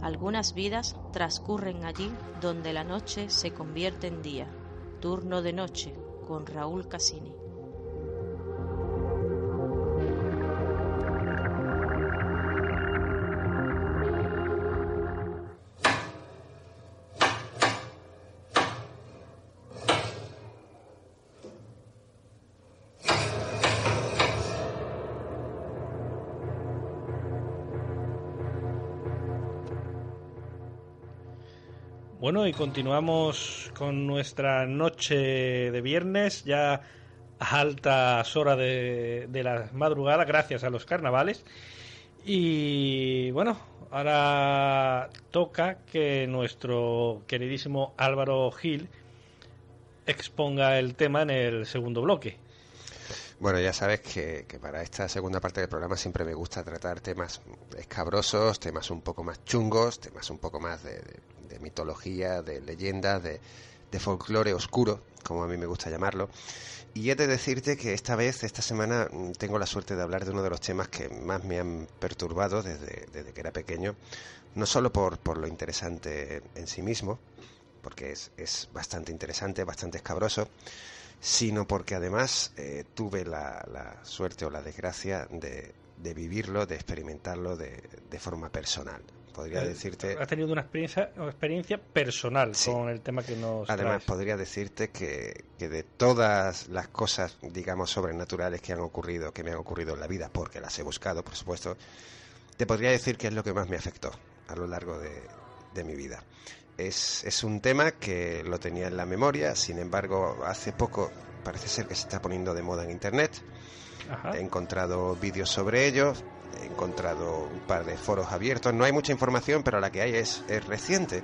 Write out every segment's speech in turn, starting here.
Algunas vidas transcurren allí donde la noche se convierte en día. Turno de noche con Raúl Casini. Bueno, y continuamos con nuestra noche de viernes, ya a altas horas de, de la madrugada, gracias a los carnavales. Y bueno, ahora toca que nuestro queridísimo Álvaro Gil exponga el tema en el segundo bloque. Bueno, ya sabes que, para esta segunda parte del programa siempre me gusta tratar temas escabrosos, temas un poco más chungos, temas un poco más de, de mitología, de leyendas, de, de folclore oscuro, como a mí me gusta llamarlo. Y he de decirte que esta vez, esta semana, mm, tengo la suerte de hablar de uno de los temas que más me han perturbado desde, desde que era pequeño, no solo por, por lo interesante en sí mismo, porque es, es bastante interesante, bastante escabroso, sino porque además eh, tuve la, la, suerte o la desgracia de, de vivirlo, de experimentarlo de, de, forma personal. Podría Eh, decirte... Has tenido una experiencia, una experiencia personal Sí. con el tema que nos Además, traes. podría decirte que, que de todas las cosas, digamos, sobrenaturales que han ocurrido, que me han ocurrido en la vida, porque las he buscado, por supuesto, te podría decir que es lo que más me afectó a lo largo de, de mi vida. Es, es un tema que lo tenía en la memoria, sin embargo, hace poco parece ser que se está poniendo de moda en Internet. Ajá. He encontrado vídeos sobre ello, he encontrado un par de foros abiertos. No hay mucha información, pero la que hay es, es reciente.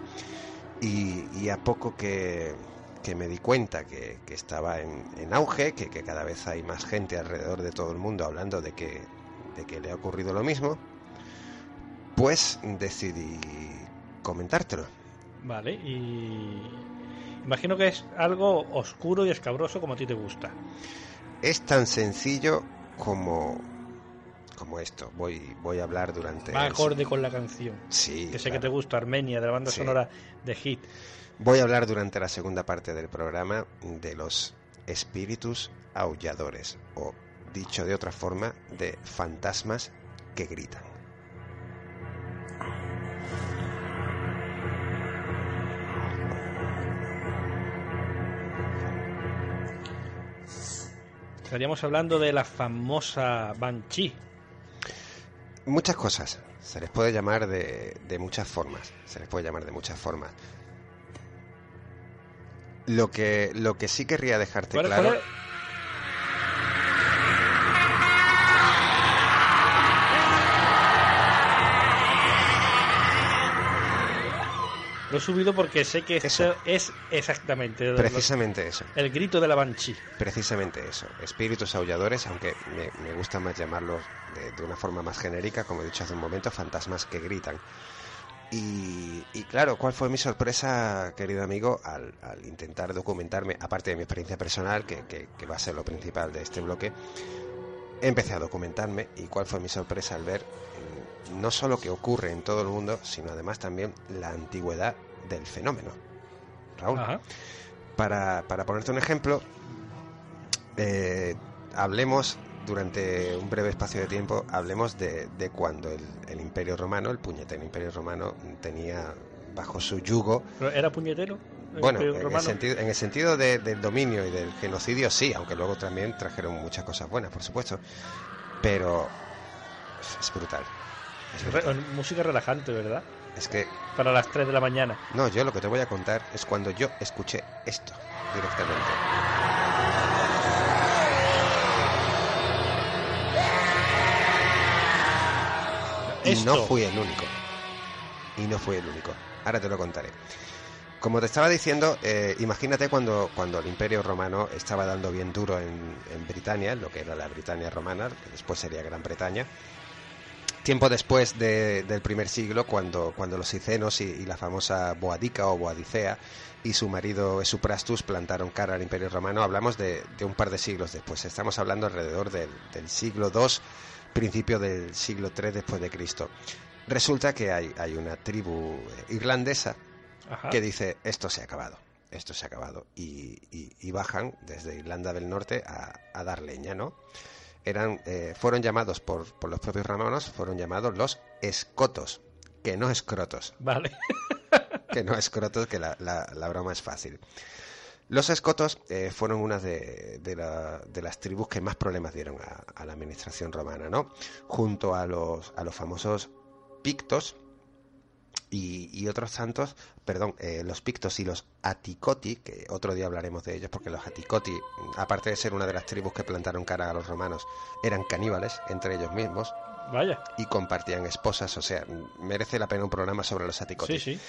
Y, y a poco que, que me di cuenta que, que estaba en, en auge, que, que cada vez hay más gente alrededor de todo el mundo hablando de que, de que le ha ocurrido lo mismo, pues decidí comentártelo. Vale, y imagino que es algo oscuro y escabroso como a ti te gusta. Es tan sencillo como, como esto. Voy, voy a hablar durante... Va el- acorde con la canción. Sí, Que sé que te gusta Armenia, de la banda Sí. sonora de Hit. Voy a hablar durante la segunda parte del programa de los espíritus aulladores, o dicho de otra forma, de fantasmas que gritan. Estaríamos hablando de la famosa Banshee. Muchas cosas. Se les puede llamar de, de muchas formas. Se les puede llamar de muchas formas. Lo que, lo que sí querría dejarte ¿Cuál- claro. cuál Lo he subido porque sé que esto Eso. es exactamente lo- Precisamente eso. el grito de la Banshee. Precisamente eso, espíritus aulladores, aunque me, me gusta más llamarlos de, de una forma más genérica, como he dicho hace un momento, fantasmas que gritan. Y, y claro, ¿cuál fue mi sorpresa, querido amigo, al, al intentar documentarme, aparte de mi experiencia personal, que, que- que va a ser lo principal de este bloque? Empecé a documentarme y cuál fue mi sorpresa al ver no solo que ocurre en todo el mundo, sino además también la antigüedad del fenómeno. Raúl. Ajá. Para, para ponerte un ejemplo, eh, hablemos durante un breve espacio de tiempo, hablemos de, de cuando el, el Imperio Romano, el puñetero Imperio Romano, tenía bajo su yugo, ¿Pero ¿Era puñetero? el bueno, en el sentido, en el sentido de- del dominio y del genocidio sí, aunque luego también trajeron muchas cosas buenas, por supuesto, pero es brutal. Es, Re- música relajante, ¿verdad? Es que, Para las 3 de la mañana. no, yo lo que te voy a contar es cuando yo escuché esto directamente. Y no fui el único. Y no fui el único. Ahora te lo contaré. Como te estaba diciendo, eh, imagínate cuando, cuando el Imperio Romano estaba dando bien duro en, en Britania, lo que era la Britania romana, que después sería Gran Bretaña. Tiempo después de- del primer siglo, cuando, cuando los Cicenos y, y la famosa Boadica o Boadicea y su marido Esuprastus plantaron cara al Imperio Romano, hablamos de, de un par de siglos después. Estamos hablando alrededor del, del siglo II, principio del siglo III después de Cristo. Resulta que hay, hay una tribu irlandesa Ajá. que dice esto se ha acabado, esto se ha acabado y, y- y bajan desde Irlanda del Norte a, a dar leña, ¿no? Eran, eh, fueron llamados por, por los propios romanos, fueron llamados los escotos, que no escrotos, Vale. que no escrotos, que la, la- la broma es fácil. Los escotos eh, fueron una de, de la- de las tribus que más problemas dieron a, a la administración romana, ¿no? Junto a los, a los famosos pictos y, y otros tantos, perdón, eh, los pictos y los aticoti, que otro día hablaremos de ellos, porque los aticoti, aparte de ser una de las tribus que plantaron cara a los romanos, eran caníbales entre ellos mismos Vaya. y compartían esposas, o sea, merece la pena un programa sobre los aticoti. Sí, sí.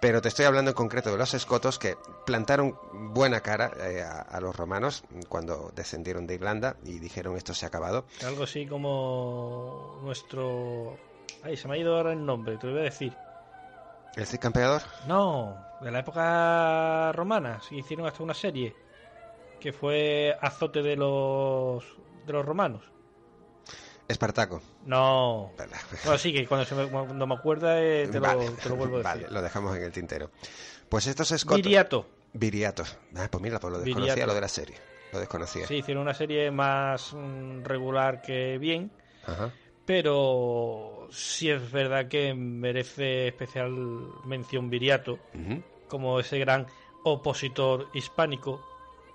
Pero te estoy hablando en concreto de los escotos que plantaron buena cara eh, a, a los romanos cuando descendieron de Irlanda y dijeron esto se ha acabado. Algo así como nuestro... Ay, se me ha ido ahora el nombre, te lo voy a decir. ¿El Cid Campeador? No, de la época romana, sí hicieron hasta una serie que fue azote de los de los romanos. Espartaco. No. Vale. Bueno, sí, que cuando, se me, cuando me acuerda eh, te, Vale. lo, te lo vuelvo a decir. Vale, lo dejamos en el tintero. Pues estos escotos... Viriato. Viriatos. Ah, pues mira, pues lo desconocía Viriato. lo de la serie. Lo desconocía. Sí, hicieron una serie más mm, regular que bien, Ajá. Pero sí es verdad que merece especial mención Viriato como ese gran opositor hispánico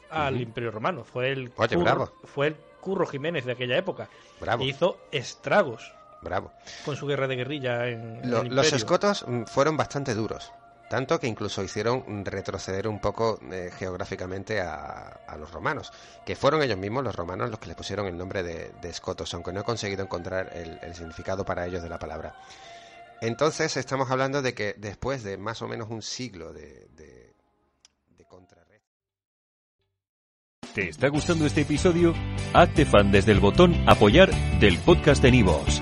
al. Imperio Romano. Fue el, Oye, Curro- bravo. fue el Curro Jiménez de aquella época. Bravo, Hizo estragos bravo. con su guerra de guerrilla en, en Lo- el los escotos mm, fueron bastante duros. Tanto que incluso hicieron retroceder un poco eh, geográficamente a, los romanos. Que fueron ellos mismos, los romanos, los que les pusieron el nombre de, de escotos, aunque no he conseguido encontrar el, significado para ellos de la palabra. Entonces estamos hablando de que después de más o menos un siglo de, de, ¿Te está gustando este episodio? Hazte fan desde el botón Apoyar del podcast de Nivos.